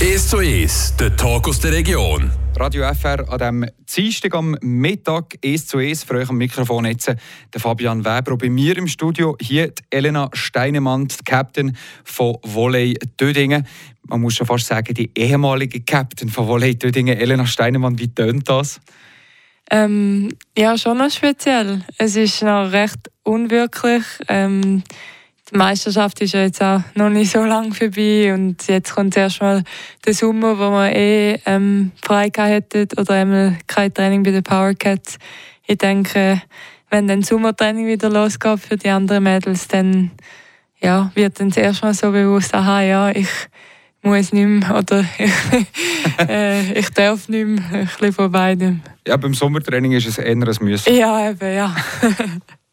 1 zu 1, der Talk aus der Region. Radio FR an diesem Dienstag am Mittag, 1 zu 1, für euch am Mikrofon jetzt der Fabian Weber. Und bei mir im Studio hier die Elena Steinemann, die Captain von Volley Dödingen. Man muss schon fast sagen, die ehemalige Captain von Volley Dödingen. Elena Steinemann, wie tönt das? Ähm, ja, schon noch speziell. Es ist noch recht unwirklich. Ähm, die Meisterschaft ist ja jetzt auch noch nicht so lange vorbei und jetzt kommt erst mal der Sommer, wo wir eh ähm, frei hätten oder einmal kein Training bei den Powercats. Ich denke, wenn dann Sommertraining wieder losgeht für die anderen Mädels, dann ja, wird dann zuerst mal so bewusst, aha, ja, ich muss nicht mehr oder äh, ich darf nicht mehr, ein bisschen von beidem. Ja, beim Sommertraining ist es eher ein Müssen. Ja, eben, ja.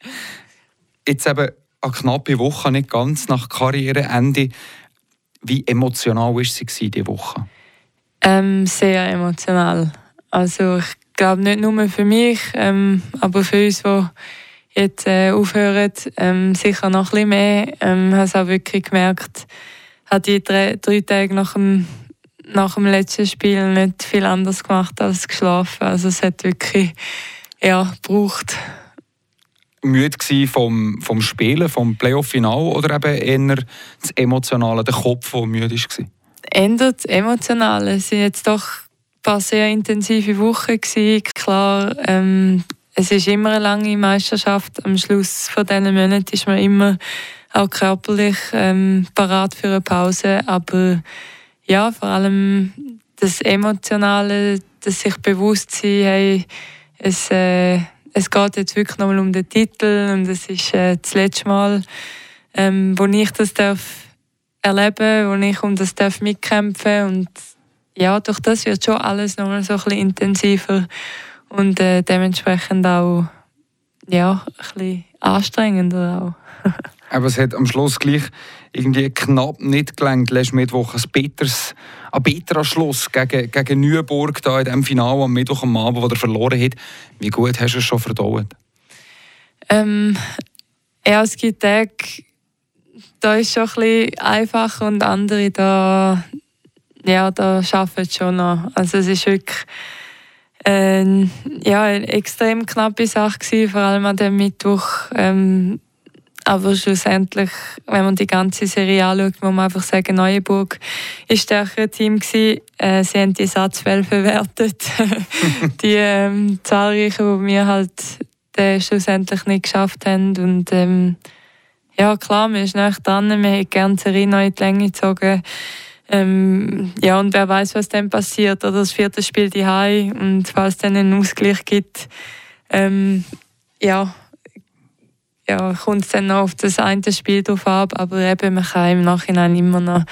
Jetzt eben eine knappe Woche, nicht ganz nach Karriereende. Wie emotional war sie diese Woche? Ähm, sehr emotional. Also ich glaube nicht nur für mich, ähm, aber für uns, die jetzt äh, aufhören, ähm, sicher noch ein bisschen mehr. Ähm, habe es auch wirklich gemerkt, hat die drei, drei Tage nach dem, nach dem letzten Spiel nicht viel anders gemacht als geschlafen. Also es hat wirklich ja, gebraucht müde vom, vom Spielen, vom Playoff-Final oder eben eher das Emotionale, der Kopf, der müde war? Eher das Emotionale. Es waren jetzt doch ein paar sehr intensive Wochen. Klar, ähm, es ist immer eine lange Meisterschaft. Am Schluss von diesen Monaten ist man immer auch körperlich ähm, parat für eine Pause. Aber ja, vor allem das Emotionale, das sich bewusst sein, hey, es, äh, es geht jetzt wirklich nochmal um den Titel und es ist äh, das letzte Mal, ähm, wo ich das darf erleben, wo ich um das darf mitkämpfen und ja, durch das wird schon alles nochmal so ein bisschen intensiver und äh, dementsprechend auch ja, ein bisschen anstrengender auch. Aber es hat am Schluss gleich irgendwie knapp nicht gelangt. Letzten Mittwoch ein bitteres, ein bitterer Schluss gegen, gegen Neuenburg da in dem Finale am Mittwoch am Abend, wo er verloren hat. Wie gut hast du es schon verdaut? Ähm, ja, es gibt Tage, da ist schon ein bisschen einfacher und andere, da, ja, da arbeiten es schon noch. Also es ist wirklich äh, ja, eine extrem knappe Sache gewesen, vor allem an dem Mittwoch. Ähm, aber schlussendlich, wenn man die ganze Serie anschaut, muss man einfach sagen, Neuenburg war stärkere Team gewesen. Äh, sie haben die Satzfälle verwertet. die ähm, zahlreichen, die wir halt äh, schlussendlich nicht geschafft haben. Und ähm, ja, klar, man ist nicht dran. Wir hätten gerne die Serie noch in die Länge gezogen. Ähm, ja, und wer weiß, was dann passiert. Oder das vierte Spiel die Hai und falls es dann einen Ausgleich gibt, ähm, ja, ja, kommt es dann noch auf das eine Spiel drauf ab, aber eben, man kann im Nachhinein immer noch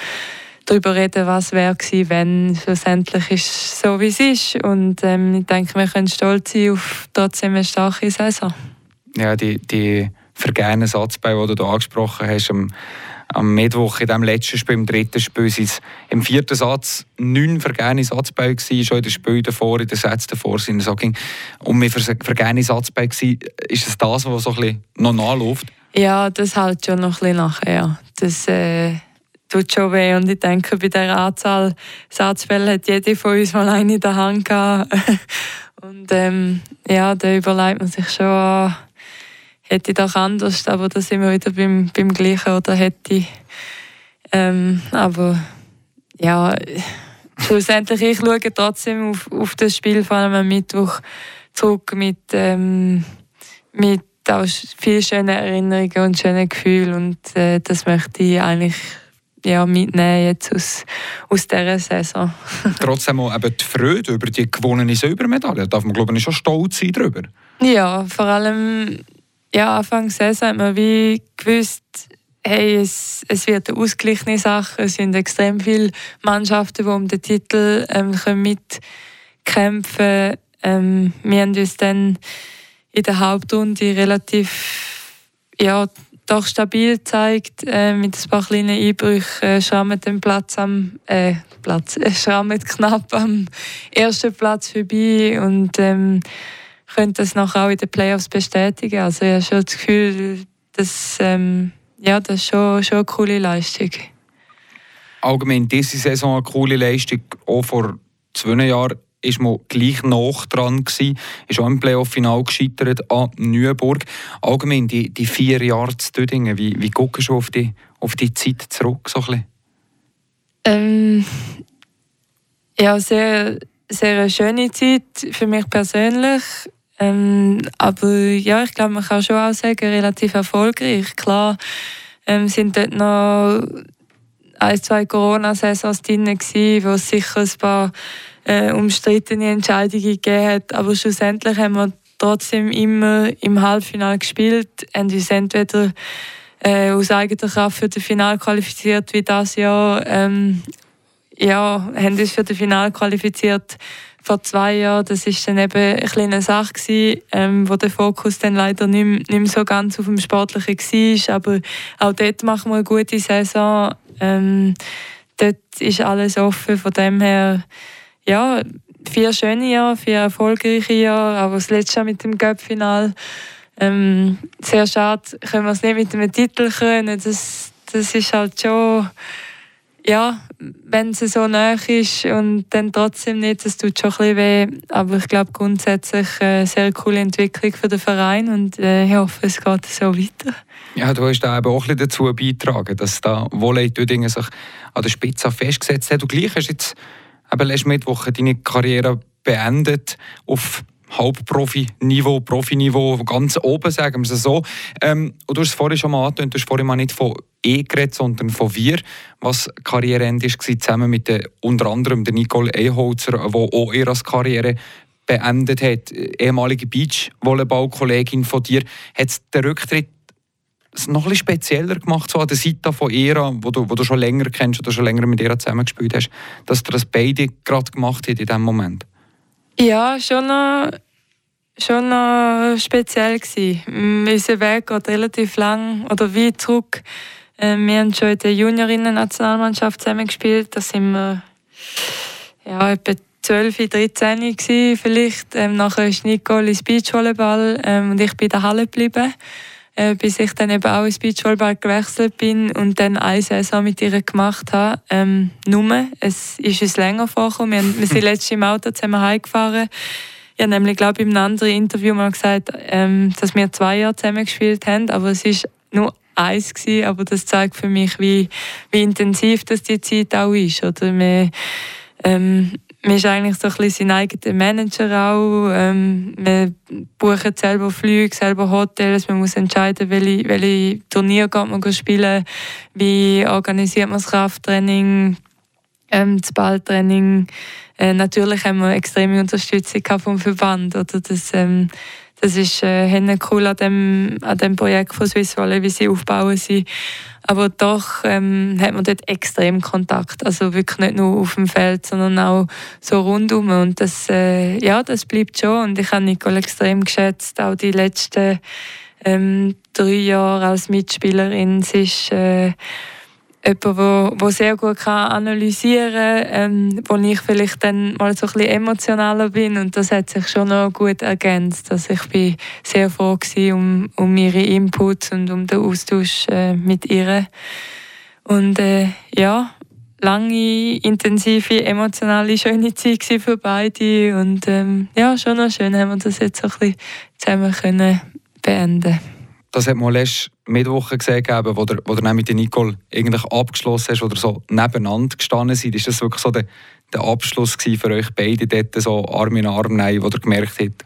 darüber reden, was wäre gewesen, wenn. Schlussendlich ist so, wie es ist und ähm, ich denke, wir können stolz sein auf trotzdem eine starke Saison. Ja, die, die vergangenen Satzbau, die du angesprochen hast, am Mittwoch in dem letzten Spiel, im dritten Spiel, sind es im vierten Satz neun vergangene Satzbau gewesen, schon in den Spielen davor, in den Sätzen davor sind es auch um mehr vergangene Satzbau gewesen. Ist es das, was so noch nachläuft? Ja, das hält schon noch ein bisschen nachher, ja. Das äh, tut schon weh und ich denke, bei der Anzahl Satzbälle hat jeder von uns mal eine in der Hand gehabt. und ähm, ja, da überlegt man sich schon, hätte ich doch anders, aber da sind wir wieder beim, beim Gleichen oder hätte ähm, aber ja, schlussendlich, ich schaue trotzdem auf, auf das Spiel, vor allem am Mittwoch, zurück mit, ähm, mit auch vielen schönen Erinnerungen und schönen Gefühlen und äh, das möchte ich eigentlich ja, mitnehmen jetzt aus, aus dieser Saison. Trotzdem auch eben die Freude über die gewonnene Silbermedaille, da darf man glaube ich schon stolz sein darüber. Ja, vor allem ja, Anfang Saison hat man wie gewusst, hey, es, es wird eine ausgeglichene Sache. Es sind extrem viele Mannschaften, die um den Titel ähm, mitkämpfen ähm, Wir haben uns dann in der Hauptrunde relativ ja, doch stabil gezeigt, äh, mit ein paar kleinen Einbrüchen. Äh, schrammen den Platz am äh, Platz, äh, schrammen knapp am ersten Platz vorbei und ähm, können das nachher auch in den Playoffs bestätigen. Also ich habe schon das Gefühl, dass, ähm, ja, das ist schon, schon eine coole Leistung. allgemein diese Saison eine coole Leistung. Auch vor zwei Jahren ist man gleich noch dran gewesen, ist auch im Playoff-Final gescheitert an Neuenburg. Allgemein die, die vier Jahre zu Dödingen, wie, wie guckst du auf die, auf die Zeit zurück? So ähm, ja, sehr, sehr eine schöne Zeit für mich persönlich. Ähm, aber ja, ich glaube, man kann schon auch sagen, relativ erfolgreich. Klar ähm, sind dort noch ein, zwei Corona-Saisons drin, wo es sicher ein paar äh, umstrittene Entscheidungen gegeben hat. Aber schlussendlich haben wir trotzdem immer im Halbfinale gespielt, haben uns entweder äh, aus eigener Kraft für das Finale qualifiziert wie das Jahr. Ähm, ja, haben uns für das Finale qualifiziert vor zwei Jahren. Das ist dann eben eine kleine Sache gewesen, ähm, wo der Fokus dann leider nicht, mehr, nicht so ganz auf dem Sportlichen war. Aber auch dort machen wir eine gute Saison. Ähm, dort ist alles offen. Von dem her, ja, vier schöne Jahre, vier erfolgreiche Jahre, aber das letzte Jahr mit dem Cup-Final. Ähm, sehr schade, können wir es nicht mit einem Titel können. Das, das ist halt schon, ja, wenn es so nah ist und dann trotzdem nicht, das tut schon ein weh. Aber ich glaube grundsätzlich eine sehr coole Entwicklung für den Verein und äh, ich hoffe, es geht so weiter. Ja, du hast da eben auch ein dazu beigetragen, dass da Volley Dödingen sich an der Spitze festgesetzt hat. Du gleich hast jetzt eben letzten Mittwoch deine Karriere beendet auf Halbprofi-Niveau, Profiniveau, ganz oben, sagen wir es so. Ähm, und du hast es vorhin schon mal angetönt, du hast vorhin mal nicht von «e» geredet, sondern von «wir», was Karriereende war, zusammen mit der, unter anderem der Nicole Eholzer, die auch ihre Karriere beendet hat, ehemalige Beachvolleyball-Kollegin von dir. Hat den Rücktritt noch bisschen spezieller gemacht, so an der Seite von ihr, wo du, wo du schon länger kennst oder schon länger mit ihr zusammengespielt hast, dass du das beide gerade gemacht hast in diesem Moment? Ja, schon noch, schon noch speziell gewesen. Unser Weg geht relativ lang oder weit zurück. Ähm, wir haben schon in der Juniorinnen-Nationalmannschaft zusammengespielt. Da sind wir ja, etwa 12, 13 gewesen, vielleicht. Ähm, nachher ist Nicole ins Beachvolleyball ähm, und ich bin in der Halle geblieben äh, bis ich dann eben auch ins Beachvolleyball gewechselt bin und dann eine Saison mit ihr gemacht habe. Ähm, nur, es ist uns länger vorgekommen. Wir, haben, wir sind letztes im Auto zusammen heimgefahren. Ich habe nämlich, glaube ich, in einem anderen Interview mal gesagt, ähm, dass wir zwei Jahre zusammen gespielt haben, aber es ist nur eins gewesen, aber das zeigt für mich, wie, wie intensiv das die Zeit auch ist. Oder wir, ähm, man ist eigentlich so ein bisschen sein eigener Manager auch. Ähm, man bucht selber Flüge, selber Hotels. Man muss entscheiden, welche, welche Turnier geht man spielen, wie organisiert man das Krafttraining, ähm, das Balltraining. Äh, natürlich haben wir extreme Unterstützung vom Verband. Oder das, ähm, das ist äh, cool an dem, an dem Projekt von Swiss Volley, wie sie aufbauen sie. Aber doch ähm, hat man dort extrem Kontakt. Also wirklich nicht nur auf dem Feld, sondern auch so rundum. Und das, äh, ja, das bleibt schon. Und ich habe Nicole extrem geschätzt, auch die letzten ähm, drei Jahre als Mitspielerin. Sie ist äh, jemand, wo sehr gut kann analysieren kann, ähm, wo ich vielleicht dann mal so ein emotionaler bin und das hat sich schon noch gut ergänzt. Also ich bin sehr froh gewesen um, um ihre Inputs und um den Austausch äh, mit ihr. Und äh, ja, lange, intensive, emotionale, schöne Zeit für beide und ähm, ja, schon noch schön haben wir das jetzt so ein bisschen zusammen können beenden das hat man letzte Mittwoch gesehen, wo du, wo du mit Nicole eigentlich abgeschlossen hast, ihr so nebeneinander gestanden seid. Ist das wirklich so der, der Abschluss für euch beide, dort so Arm in Arm nehmen, wo ihr gemerkt habt,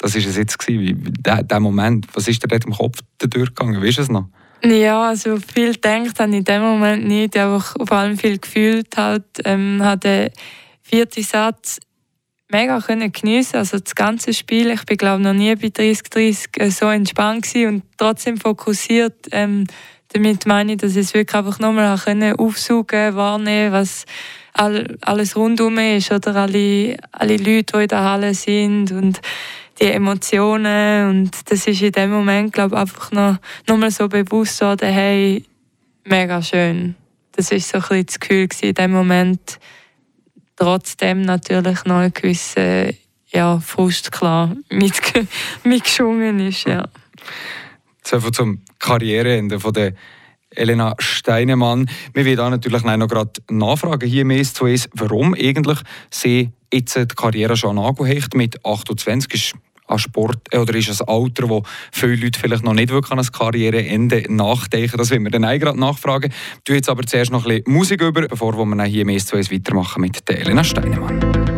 das war es jetzt gewesen, der, der Moment. Was ist dir dort im Kopf durchgegangen? Weißt du es noch? Ja, also viel denkt habe ich in dem Moment nicht, aber vor allem viel gefühlt halt, ähm, hat der vierte Satz mega können geniessen, also das ganze Spiel. Ich bin glaube noch nie bei 30-30 äh, so entspannt gewesen und trotzdem fokussiert. Ähm, damit meine ich, dass ich es wirklich einfach nochmal können aufsaugen, wahrnehmen, was all, alles rundum ist oder alle, alle Leute, die in der Halle sind und die Emotionen und das ist in dem Moment glaube ich einfach noch, nochmal so bewusst worden, hey, mega schön. Das ist so ein bisschen das Gefühl in dem Moment, trotzdem natürlich noch ein gewisser ja, Frust klar mitge mitgeschwungen ist. Ja. Jetzt einfach zum Karriereende von der Elena Steinemann. Wir werden auch natürlich noch gerade nachfragen hier mehr zu uns, warum eigentlich sie jetzt die Karriere schon angehängt mit 28 ist an Sport äh, oder ist ein Alter, wo viele Leute vielleicht noch nicht wirklich an ein Karriereende nachdenken. Das werden wir dann auch gerade nachfragen. Du jetzt aber zuerst noch ein bisschen Musik über, bevor wir hier im S2 weitermachen mit Elena Steinemann.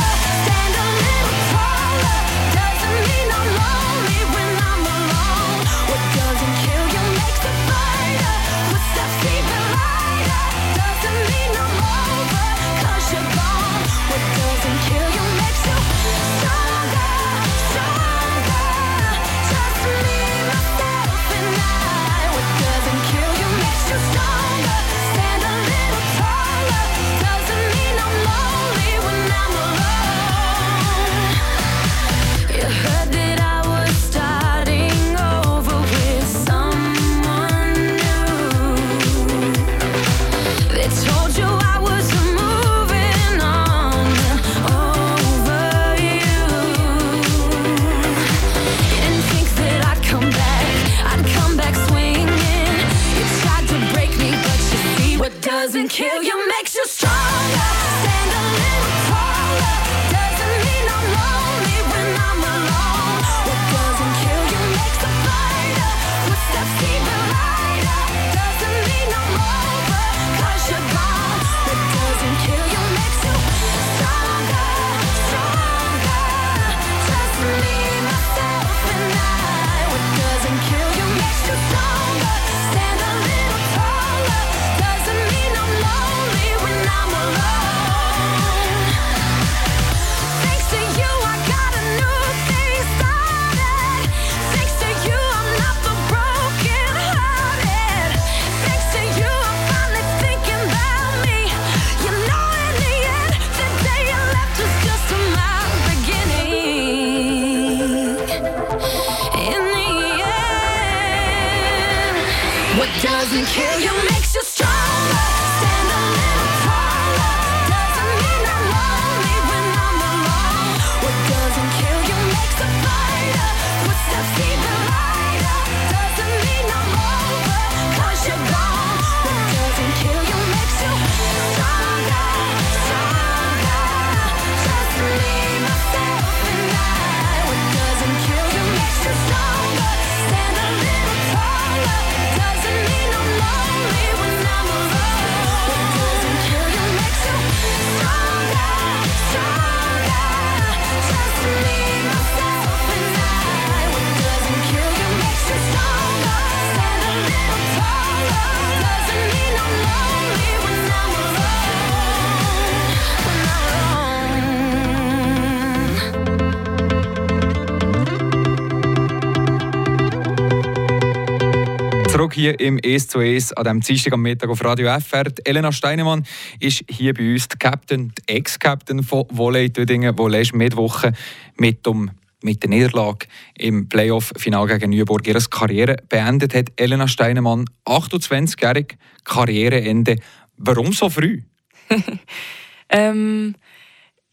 hier im S2S an diesem Dienstag am Mittag auf Radio FR. Die Elena Steinemann ist hier bei uns die Captain, die Ex-Captain von Volley Tüdingen, die letzte Mittwoche mit dem mit der Niederlage im Playoff-Final gegen Nürburg ihre Karriere beendet hat. Elena Steinemann, 28-jährig, Karriereende. Warum so früh? ähm,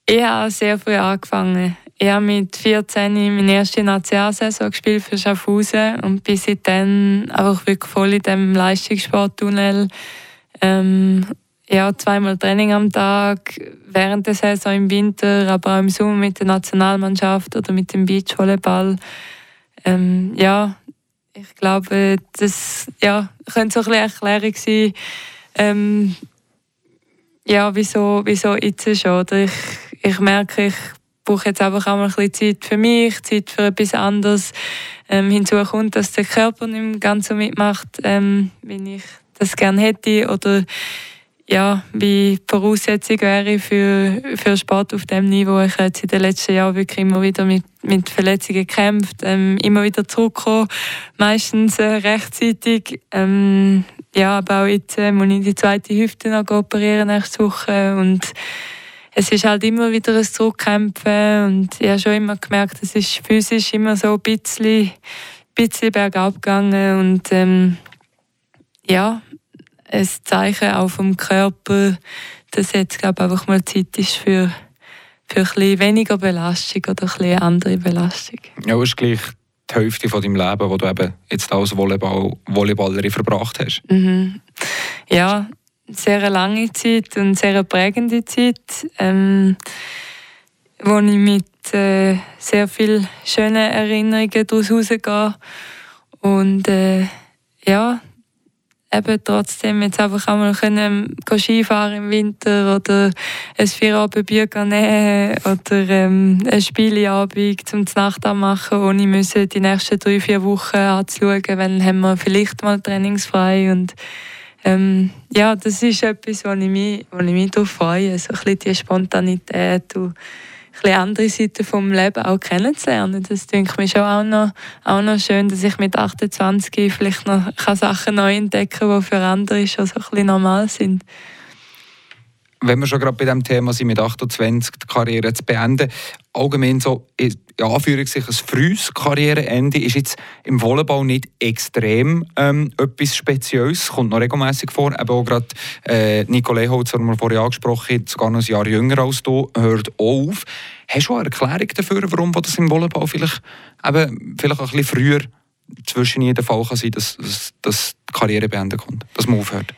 ich habe sehr früh angefangen. Ich habe mit 14 meine erste Nationalsaison gespielt für Schaffhausen und bin dann einfach wirklich voll in diesem Leistungssporttunnel. Ähm, ja, zweimal Training am Tag, während der Saison im Winter, aber auch im Sommer mit der Nationalmannschaft oder mit dem Beachvolleyball. Ähm, ja, ich glaube, das ja, könnte so eine Erklärung sein, ähm, ja, wieso, wieso jetzt schon. Oder ich, ich merke, ich brauche jetzt einfach auch mal ein bisschen Zeit für mich, Zeit für etwas anderes. Ähm, hinzu kommt, dass der Körper nicht mehr ganz so mitmacht, ähm, wie ich das gerne hätte oder ja, wie Voraussetzung wäre für, für Sport auf dem Niveau. Ich habe in den letzten Jahren wirklich immer wieder mit, mit Verletzungen gekämpft, ähm, immer wieder zurückgekommen, meistens äh, rechtzeitig. Ähm, ja, aber auch jetzt äh, muss ich die zweite Hüfte noch operieren nächste Woche und es ist halt immer wieder ein Zurückkämpfen und ich habe schon immer gemerkt, es ist physisch immer so ein bisschen, bisschen bergab gegangen und ähm, ja, ein Zeichen auch vom Körper, dass jetzt glaube ich, einfach mal Zeit ist für, für ein weniger Belastung oder ein bisschen andere Belastung. Ja, das ist gleich die Hälfte von deinem Leben, wo du eben jetzt als Volleyball Volleyballerin verbracht hast. Mhm. Ja, sehr lange Zeit und sehr prägende Zeit, ähm, wo ich mit äh, sehr vielen schönen Erinnerungen daraus rausgehe. Und äh, ja, eben trotzdem jetzt einfach einmal können Skifahren im Winter oder ein Vierabendbier nehmen oder ähm, ein Spieleabend zum Nacht machen, ohne müssen die nächsten drei, vier Wochen anzuschauen, wenn haben wir vielleicht mal trainingsfrei und ähm, ja, das ist etwas, wo ich mich, wo ich mich darauf freue, so ein bisschen die Spontanität und bisschen andere Seiten vom Leben auch kennenzulernen. Das denke ich mir schon auch noch, auch noch schön, dass ich mit 28 vielleicht noch Sachen neu entdecken kann, die für andere schon so ein bisschen normal sind wenn wir schon gerade bei dem Thema sind, mit 28 die Karriere zu beenden, allgemein so, in Anführungszeichen, ein frühes Karriereende ist jetzt im Volleyball nicht extrem ähm, etwas Spezielles, kommt noch regelmäßig vor. Eben auch gerade äh, Nicole Holzer, den wir vorhin angesprochen haben, sogar noch ein Jahr jünger als du, hört auch auf. Hast du eine Erklärung dafür, warum das im Volleyball vielleicht, eben, vielleicht ein bisschen früher zwischen jedem Fall kann sein dass, dass, dass die Karriere beenden kommt, dass man aufhört?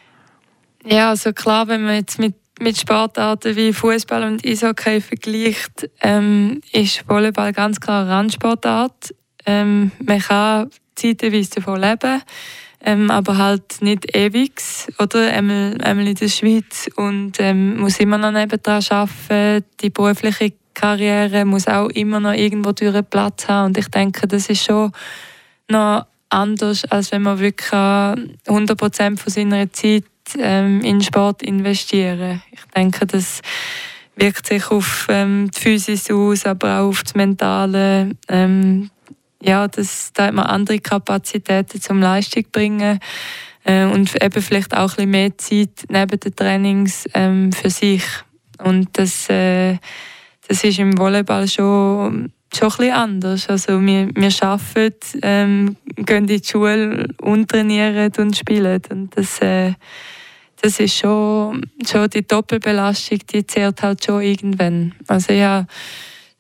Ja, also klar, wenn man jetzt mit mit Sportarten wie Fußball und Eishockey vergleicht, ähm, ist Volleyball ganz klar eine Randsportart. Ähm, man kann zeitweise davon leben, ähm, aber halt nicht ewig. Oder einmal, einmal in der Schweiz und ähm, muss immer noch nebenan arbeiten. Die berufliche Karriere muss auch immer noch irgendwo durch Platz haben. Und ich denke, das ist schon noch anders, als wenn man wirklich 100% von seiner Zeit ähm, in Sport investieren. Ich denke, das wirkt sich auf ähm, die Physis aus, aber auch auf das Mentale. Ähm, ja, das, da hat man andere Kapazitäten zum Leistung bringen äh, und eben vielleicht auch ein bisschen mehr Zeit neben den Trainings ähm, für sich. Und das, äh, das ist im Volleyball schon schon ein bisschen anders. Also wir, wir arbeiten, ähm, gehen in die Schule und trainieren und spielen. Und das, äh, das ist schon, schon die Doppelbelastung, die zehrt halt schon irgendwann. Also ich habe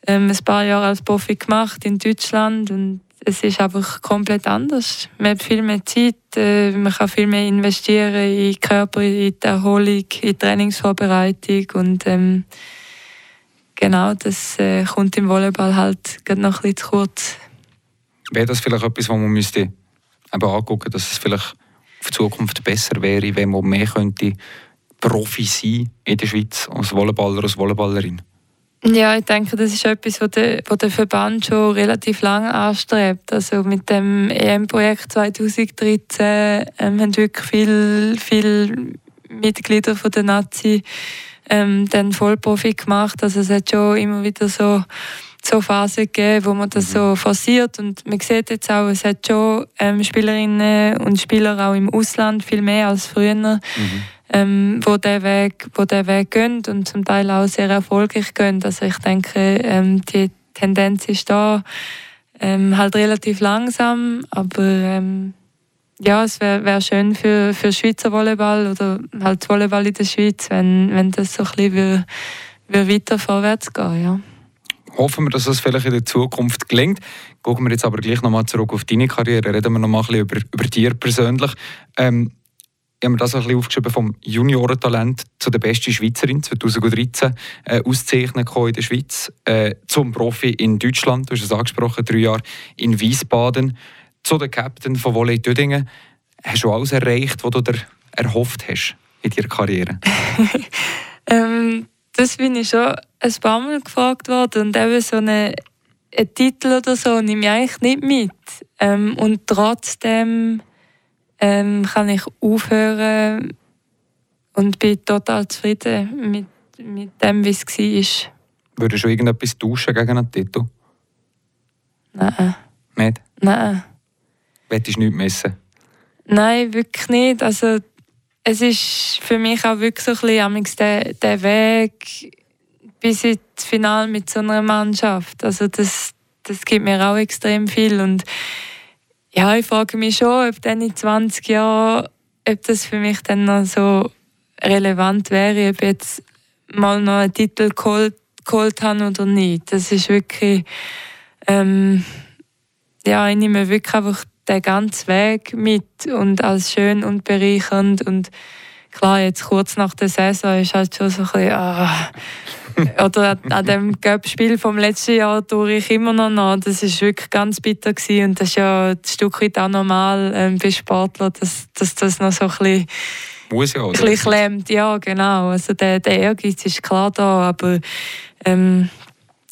ähm, ein paar Jahre als Profi gemacht in Deutschland und es ist einfach komplett anders. Man hat viel mehr Zeit, äh, man kann viel mehr investieren in den Körper, in die Erholung, in die Trainingsvorbereitung und ähm, genau, das äh, kommt im Volleyball halt noch ein bisschen zu kurz. Wäre das vielleicht etwas, was man müsste eben angucken, dass es vielleicht auf Zukunft besser wäre, wenn man mehr könnte Profi sein in der Schweiz als Volleyballer, als Volleyballerin? Ja, ich denke, das ist etwas, was der, was der Verband schon relativ lange anstrebt. Also mit dem EM-Projekt 2013 ähm, haben wirklich viele viel Mitglieder von der Nazi ähm, dann Vollprofi gemacht. Also es hat schon immer wieder so so Phasen gegeben, wo man das mhm. so forciert und man sieht jetzt auch, es hat schon ähm, Spielerinnen und Spieler auch im Ausland viel mehr als früher, mhm. ähm, wo der Weg, wo der Weg gehen und zum Teil auch sehr erfolgreich gehen. Also ich denke, ähm, die Tendenz ist da, ähm, halt relativ langsam, aber ähm, ja, es wäre wär schön für, für Schweizer Volleyball oder halt Volleyball in der Schweiz, wenn, wenn das so ein bisschen weiter vorwärts geht, ja hoffen wir, dass das vielleicht in der Zukunft gelingt. Gucken wir jetzt aber gleich nochmal zurück auf deine Karriere. Reden wir nochmal ein bisschen über, über dich persönlich. Ähm, ich habe mir das ein bisschen aufgeschrieben vom Juniorentalent zu der besten Schweizerin 2013 äh, auszeichnen in der Schweiz, äh, zum Profi in Deutschland, du hast es angesprochen, drei Jahre in Wiesbaden, zu der Captain von Volley Dödingen. Hast du alles erreicht, was du dir erhofft hast in deiner Karriere? ähm, das bin ich schon ein paar Mal gefragt worden und eben so eine, einen Titel oder so nehme ich eigentlich nicht mit. Ähm, und trotzdem ähm, kann ich aufhören und bin total zufrieden mit, mit dem, wie es war. Würdest du irgendetwas tauschen gegen einen Titel? Nein. Nicht? Nein. Willst du nichts missen? Nein, wirklich nicht. Also, es ist für mich auch wirklich so ein bisschen der, der Weg bis ins Finale mit so einer Mannschaft. Also das, das gibt mir auch extrem viel. Und ja, ich frage mich schon, ob dann in 20 Jahren, ob das für mich dann noch so relevant wäre, ob ich jetzt mal noch einen Titel geholt, geholt habe oder nicht. Das ist wirklich, ähm, ja, ich nehme wirklich einfach den ganzen Weg mit und als schön und bereichernd und klar, jetzt kurz nach der Saison ist halt schon so ein bisschen, ah, oder an dem Cup-Spiel vom letzten Jahr tue ich immer noch nach. Das ist wirklich ganz bitter gewesen. und das ist ja ein Stück weit auch normal ähm, bei Sportlern, dass, dass das noch so ein bisschen muss ja, oder? Ein bisschen klemmt, ja, genau. Also der, der Ehrgeiz ist klar da, aber ähm,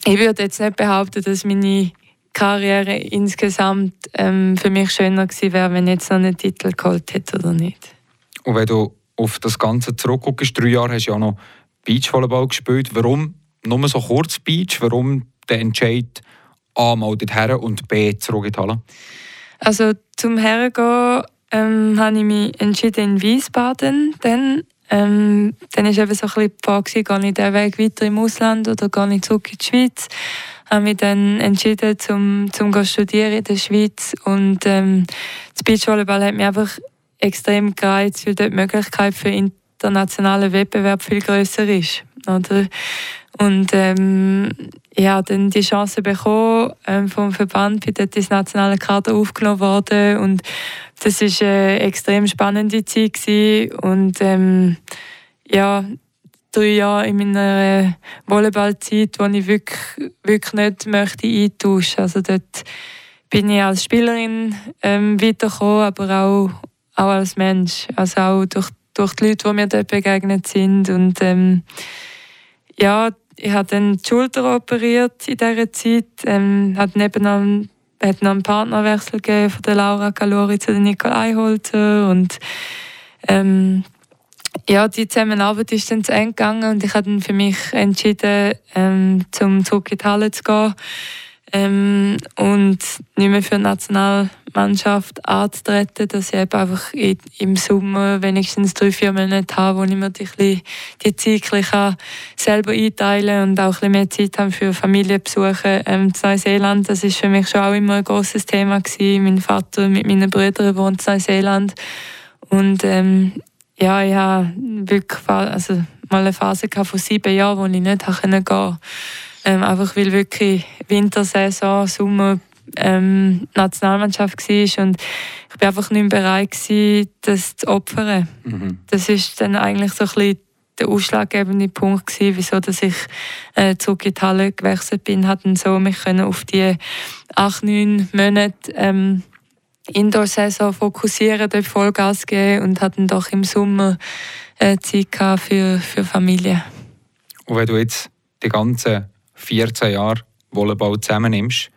ich würde jetzt nicht behaupten, dass meine Karriere insgesamt ähm, für mich schöner gewesen wäre, wenn ich jetzt noch einen Titel geholt hätte oder nicht. Und wenn du auf das Ganze zurückguckst, drei Jahre hast du ja noch Beachvolleyball gespielt. Warum nur so kurz Beach? Warum der Entscheid A mal dorthin und B zurück in die Halle? Also zum Hergehen ähm, habe ich mich entschieden in Wiesbaden. Dann, ähm, dann war eben so ein bisschen die Frage, gehe ich den Weg weiter im Ausland oder gehe ich zurück in die Schweiz? Ich habe mich dann entschieden, zum, zum studieren in der Schweiz. Und ähm, das Beachvolleyball hat mich einfach extrem gereizt, weil dort die Möglichkeit für internationalen Wettbewerb viel größer ist. Oder? Und ähm, ja, dann die Chance bekommen, ähm, vom Verband bin dort ins nationale Kader aufgenommen worden und das ist eine extrem spannende Zeit gewesen. und ähm, ja, drei Jahre in meiner Volleyballzeit, wo ich wirklich, wirklich nicht möchte eintauschen. Also dort bin ich als Spielerin ähm, weitergekommen, aber auch, auch als Mensch, also auch durch, durch die Leute, die mir dort begegnet sind und ähm, ja, ich habe dann die Schulter operiert in dieser Zeit. Ähm, hat nebenan hat noch einen Partnerwechsel gegeben von der Laura Calori zu Nicole Eiholzer und ähm, ja, die Zusammenarbeit ist dann zu Ende gegangen und ich habe dann für mich entschieden, ähm, zum zurück in die Halle zu gehen ähm, und nicht mehr für die Nationalmannschaft anzutreten, dass ich eben einfach im Sommer wenigstens drei, vier Monate habe, wo ich mir die, die Zeit selber einteilen und auch ein bisschen mehr Zeit haben für Familienbesuche. Ähm, in Neuseeland, das ist für mich schon auch immer ein großes Thema gewesen. Mein Vater mit meinen Brüdern wohnt in Neuseeland und ähm, ja, ich habe wirklich also mal eine Phase von sieben Jahren, wo ich nicht gehen konnte. Ähm, einfach weil wirklich Wintersaison, Sommer ähm, Nationalmannschaft war und ich war einfach nicht bereit gewesen, das zu opfern. Mhm. Das ist dann eigentlich so ein bisschen der ausschlaggebende Punkt gewesen, wieso dass ich äh, zurück in die Halle gewechselt bin, hatten so mich können auf die acht, neun Monate ähm, Indoor-Saison fokussieren, dort Vollgas geben und hatten doch im Sommer äh, Zeit für, für Familie. Und wenn du jetzt die ganzen 14 Jahre Volleyball zusammennimmst,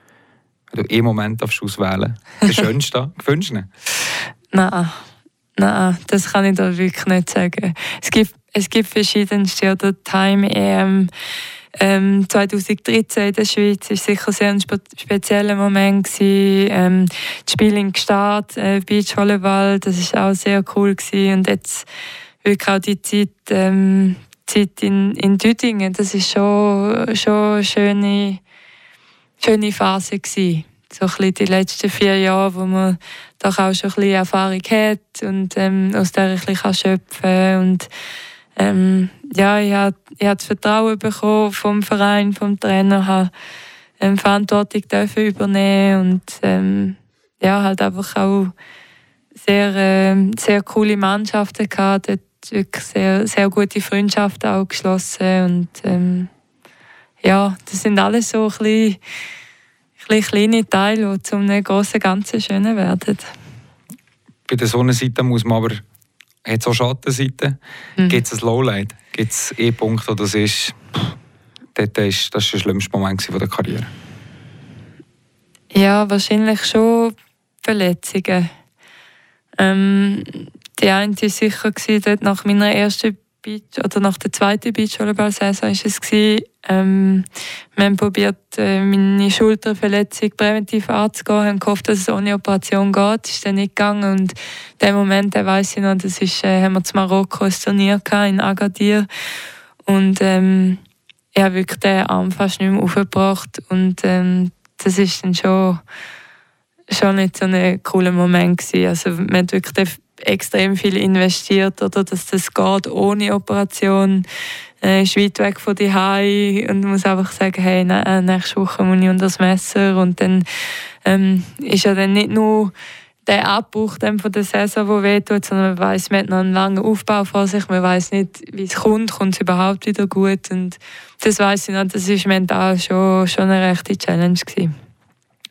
wenn du im Moment auswählen darfst, den schönsten, gewünscht? Nein, nein, das kann ich da wirklich nicht sagen. Es gibt, es gibt verschiedenste, oder Time EM ähm, 2013 in der Schweiz war sicher sehr ein spezieller Moment. Ähm, das Spiel in Gstaad, äh, Beachvolleyball, das war auch sehr cool. Gewesen. Und jetzt wirklich auch die Zeit, ähm, Zeit in, in Düdingen, das war schon, schon eine schöne, schöne Phase. Gewesen. So die letzten vier Jahre, wo man doch auch schon ein bisschen Erfahrung hat und ähm, aus der ein bisschen schöpfen kann. Und, ähm, ja, ich habe, das Vertrauen bekommen vom Verein, vom Trainer, habe ähm, Verantwortung dürfen übernehmen und ähm, ja, halt einfach auch sehr, äh, sehr coole Mannschaften gehabt, wirklich sehr, sehr gute Freundschaften auch geschlossen und ähm, ja, das sind alles so ein bisschen, ein bisschen kleine Teile, die zum großen Ganzen schöner werden. Bei der Sonnenseite muss man aber hat es auch Schattenseiten. Mhm. Gibt es ein Lowlight? Gibt es E-Punkt, wo das ist, dort ist, das ist der schlimmste Moment der Karriere? Ja, wahrscheinlich schon Verletzungen. Ähm, die eine war sicher gewesen, dort nach meiner ersten Beach oder nach der zweiten Beachvolleyball-Saison war es gewesen, ähm, wir haben probiert, äh, meine Schulterverletzung präventiv anzugehen, haben gehofft, dass es ohne Operation geht. Ist dann nicht gegangen. Und dem Moment, äh, weiss ich noch, das ist, äh, haben wir zu Marokko ein Turnier in Agadir. Und ähm, ich habe wirklich den Arm fast nicht mehr aufgebracht. Und ähm, das ist dann schon, schon nicht so ein cooler Moment gewesen. Also man hat wirklich extrem viel investiert, oder, dass das geht ohne Operation. Äh, ist weit weg von die Hai und muss einfach sagen, hey, ne, äh, nächste Woche muss ich unter das Messer und dann ähm, ist ja dann nicht nur der Abbruch dann von der Saison, der wehtut, sondern man weiß, man hat noch einen langen Aufbau vor sich, man weiß nicht, wie es kommt, kommt es überhaupt wieder gut und das weiß ich noch, das ist mental schon, schon eine rechte Challenge gewesen.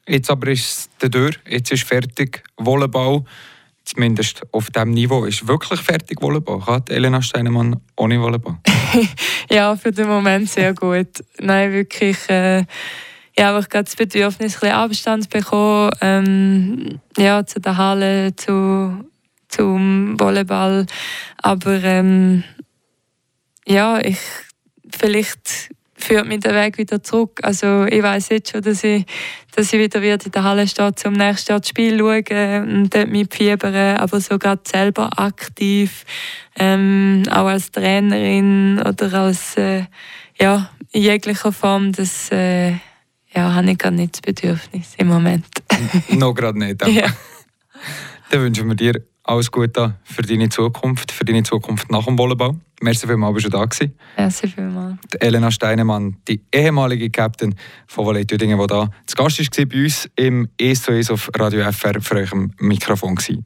Jetzt aber ist es durch, jetzt ist fertig, Volleyball zumindest auf diesem Niveau, ist wirklich fertig Volleyball. Kann Elena Steinemann ohne Volleyball? ja, für den Moment sehr gut. Nein, wirklich. Äh, ich habe das Bedürfnis, ein Abstand zu bekommen ähm, ja, zu der Halle, zu, zum Volleyball. Aber ähm, ja, ich vielleicht führt mich der Weg wieder zurück. Also ich weiß jetzt schon, dass ich, dass ich wieder in der Halle stehe, zum nächsten Jahr das Spiel schauen und dort mitfiebern, aber so gerade selber aktiv, ähm, auch als Trainerin oder als, äh, ja, in jeglicher Form, das äh, ja, habe ich gar nicht das Bedürfnis im Moment. Noch gerade nicht. Ja. Dann wünschen wir dir alles Gute für deine Zukunft, für deine Zukunft nach dem Volleyball. Merci vielmals, bist du da gewesen. Merci vielmals. Die Elena Steinemann, die ehemalige Captain von Volley Tüdingen, die da zu Gast war bei uns im «Es zu Es» auf Radio FR für euch im Mikrofon war.